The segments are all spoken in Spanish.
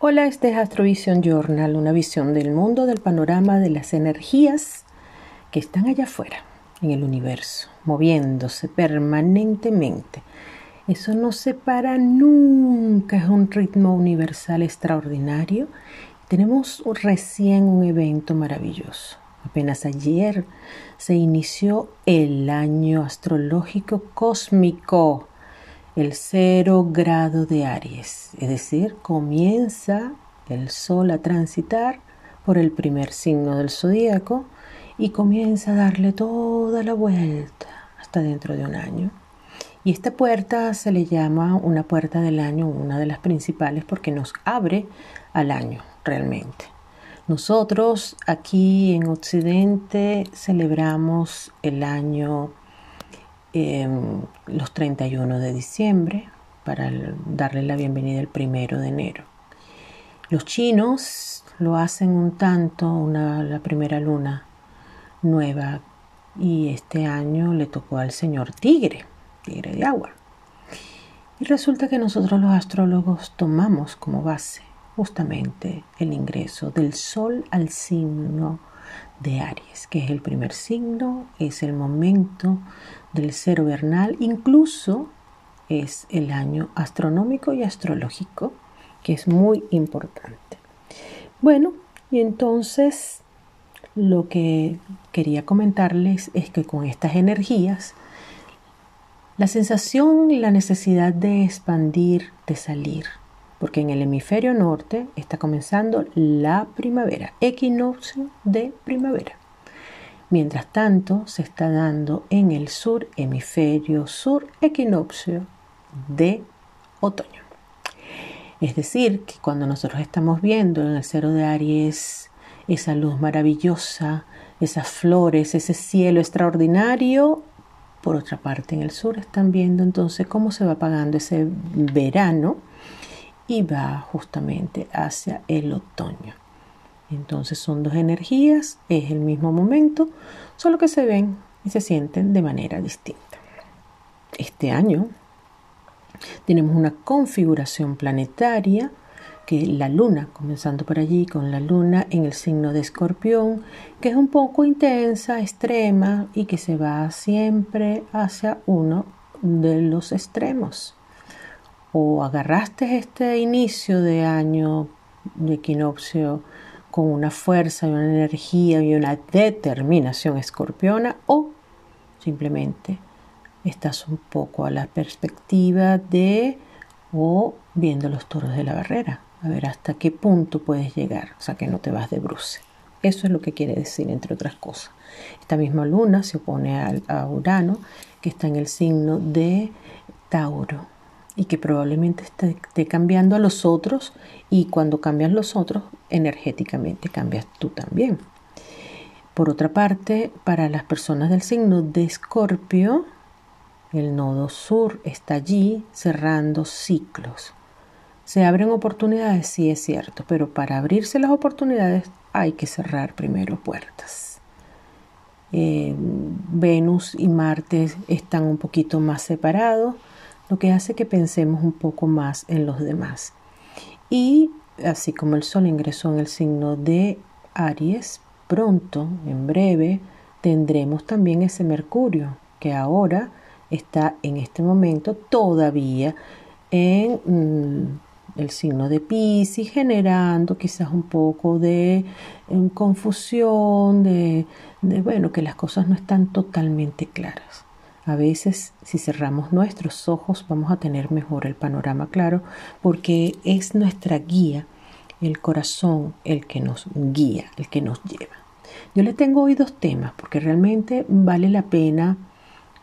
Hola, este es Astrovision Journal, una visión del mundo, del panorama de las energías que están allá afuera, en el universo, moviéndose permanentemente. Eso no se para nunca, es un ritmo universal extraordinario. Tenemos recién un evento maravilloso. Apenas ayer se inició el año astrológico cósmico el cero grado de Aries, es decir, comienza el Sol a transitar por el primer signo del zodíaco y comienza a darle toda la vuelta hasta dentro de un año. Y esta puerta se le llama una puerta del año, una de las principales, porque nos abre al año realmente. Nosotros aquí en Occidente celebramos el año los 31 de diciembre para darle la bienvenida el primero de enero. Los chinos lo hacen un tanto una, la primera luna nueva y este año le tocó al señor tigre, tigre de agua. Y resulta que nosotros los astrólogos tomamos como base justamente el ingreso del sol al signo de Aries, que es el primer signo, es el momento del cero vernal, incluso es el año astronómico y astrológico, que es muy importante. Bueno, y entonces lo que quería comentarles es que con estas energías, la sensación y la necesidad de expandir, de salir, porque en el hemisferio norte está comenzando la primavera, equinoccio de primavera. Mientras tanto, se está dando en el sur, hemisferio sur, equinoccio de otoño. Es decir, que cuando nosotros estamos viendo en el cero de Aries esa luz maravillosa, esas flores, ese cielo extraordinario, por otra parte en el sur están viendo entonces cómo se va apagando ese verano y va justamente hacia el otoño. Entonces son dos energías, es el mismo momento, solo que se ven y se sienten de manera distinta. Este año tenemos una configuración planetaria que la luna, comenzando por allí con la luna en el signo de escorpión, que es un poco intensa, extrema y que se va siempre hacia uno de los extremos o agarraste este inicio de año de equinoccio con una fuerza y una energía y una determinación escorpiona o simplemente estás un poco a la perspectiva de o viendo los toros de la barrera, a ver hasta qué punto puedes llegar, o sea que no te vas de bruce. Eso es lo que quiere decir, entre otras cosas. Esta misma luna se opone a Urano, que está en el signo de Tauro y que probablemente esté, cambiando a los otros y cuando cambian los otros, energéticamente cambias tú también. Por otra parte, para las personas del signo de Escorpio, el nodo sur está allí cerrando ciclos. Se abren oportunidades, sí es cierto, pero para abrirse las oportunidades hay que cerrar primero puertas. Eh, Venus y Marte están un poquito más separados lo que hace que pensemos un poco más en los demás. Y así como el Sol ingresó en el signo de Aries, pronto, en breve, tendremos también ese Mercurio, que ahora está en este momento todavía en mm, el signo de Pisces, generando quizás un poco de em, confusión, de, de, bueno, que las cosas no están totalmente claras. A veces, si cerramos nuestros ojos, vamos a tener mejor el panorama claro, porque es nuestra guía, el corazón, el que nos guía, el que nos lleva. Yo le tengo hoy dos temas, porque realmente vale la pena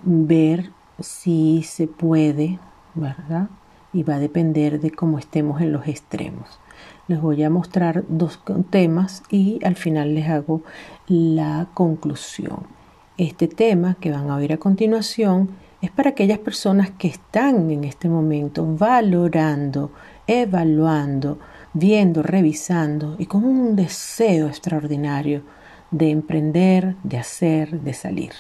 ver si se puede, ¿verdad? Y va a depender de cómo estemos en los extremos. Les voy a mostrar dos temas y al final les hago la conclusión. Este tema que van a oír a continuación es para aquellas personas que están en este momento valorando, evaluando, viendo, revisando y con un deseo extraordinario de emprender, de hacer, de salir.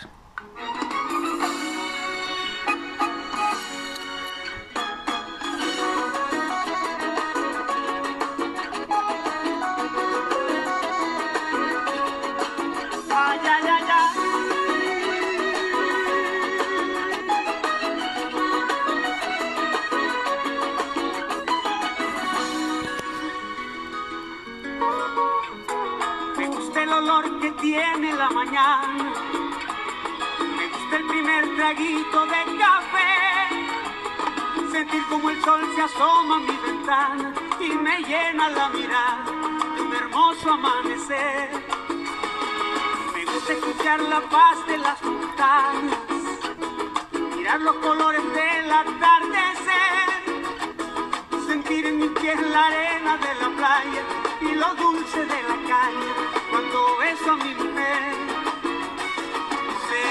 Que tiene la mañana. Me gusta el primer traguito de café. Sentir como el sol se asoma a mi ventana y me llena la mirada de un hermoso amanecer. Me gusta escuchar la paz de las montañas, mirar los colores del atardecer, sentir en mi piel la arena de la playa y lo dulce de la caña cuando beso a mi mujer. Sé,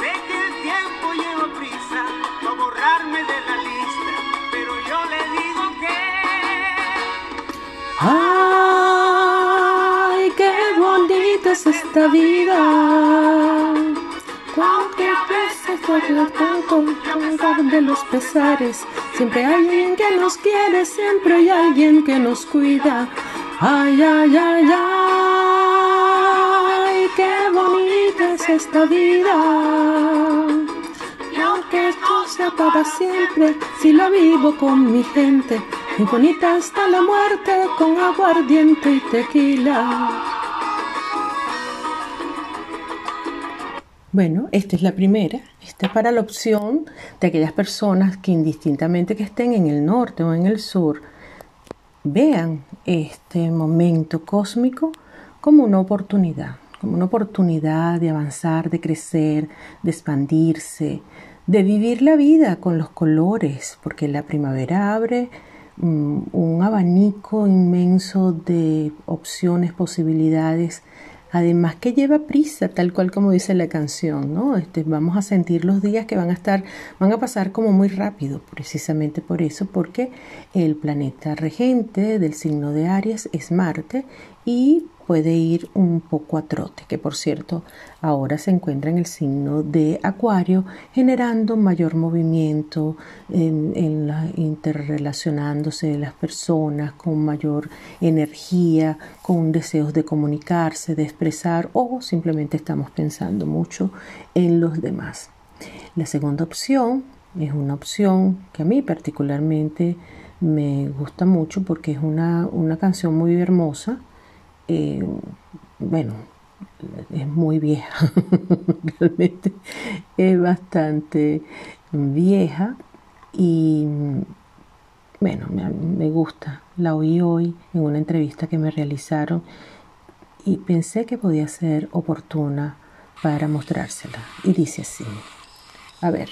sé que el tiempo lleva prisa a borrarme de la lista, pero yo le digo que... Ay, qué bonita es esta vida. Cuántas veces por la tanto de los pesares. Siempre hay alguien que nos quiere, siempre hay alguien que nos cuida. Ay, ay, ay, ay, qué bonita es esta vida. Y aunque esto sea para siempre, si la vivo con mi gente, muy bonita está la muerte con aguardiente y tequila. Bueno, esta es la primera. Esta es para la opción de aquellas personas que indistintamente que estén en el norte o en el sur, vean este momento cósmico como una oportunidad, como una oportunidad de avanzar, de crecer, de expandirse, de vivir la vida con los colores, porque la primavera abre mm, un abanico inmenso de opciones, posibilidades Además que lleva prisa, tal cual como dice la canción, ¿no? Este, vamos a sentir los días que van a estar, van a pasar como muy rápido, precisamente por eso, porque el planeta regente del signo de Aries es Marte y puede ir un poco a trote, que por cierto ahora se encuentra en el signo de Acuario, generando mayor movimiento en, la, interrelacionándose de las personas con mayor energía, con deseos de comunicarse, de expresar o simplemente estamos pensando mucho en los demás. La segunda opción es una opción que a mí particularmente me gusta mucho porque es una, una canción muy hermosa bueno, es muy vieja, realmente es bastante vieja y bueno, me, me, gusta. La oí hoy en una entrevista que me realizaron y pensé que podía ser oportuna para mostrársela. Y dice así, a ver.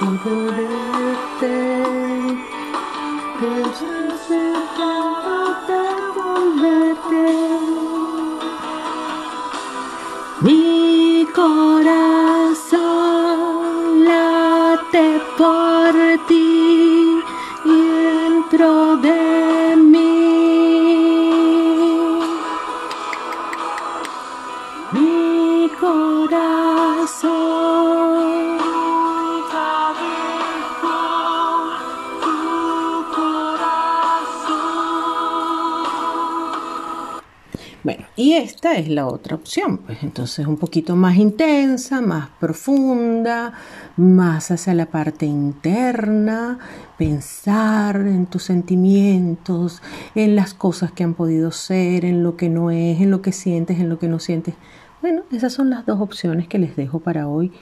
even if there y esta es la otra opción, pues entonces un poquito más intensa, más profunda, más hacia la parte interna, pensar en tus sentimientos, en las cosas que han podido ser, en lo que no es, en lo que sientes, en lo que no sientes. Bueno, esas son las dos opciones que les dejo para hoy.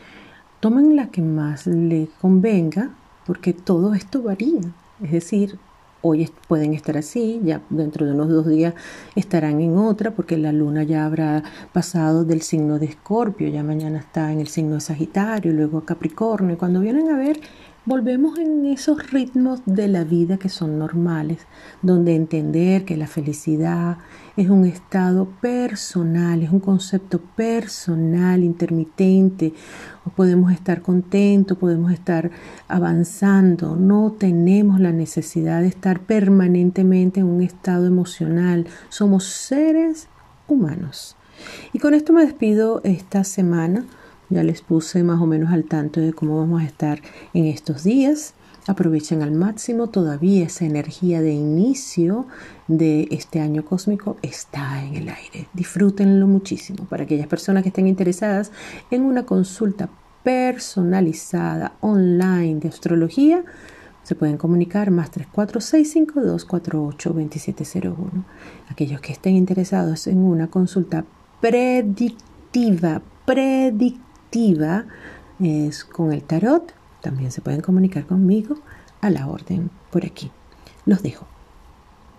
Tomen la que más les convenga, porque todo esto varía. Es decir, hoy pueden estar así, ya dentro de unos dos días estarán en otra, porque la luna ya habrá pasado del signo de Escorpio, ya mañana está en el signo de Sagitario, luego Capricornio, y cuando vienen a ver, volvemos en esos ritmos de la vida que son normales, donde entender que la felicidad es un estado personal, es un concepto personal, intermitente, podemos estar contentos, podemos estar avanzando, no tenemos la necesidad de estar permanentemente en un estado emocional, somos seres humanos. Y con esto me despido esta semana, ya les puse más o menos al tanto de cómo vamos a estar en estos días. Aprovechen al máximo, todavía esa energía de inicio de este año cósmico está en el aire. Disfrútenlo muchísimo. Para aquellas personas que estén interesadas en una consulta personalizada online de astrología, se pueden comunicar más 34652482701. Aquellos que estén interesados en una consulta predictiva, predictiva, es con el tarot también se pueden comunicar conmigo a la orden por aquí. Los dejo.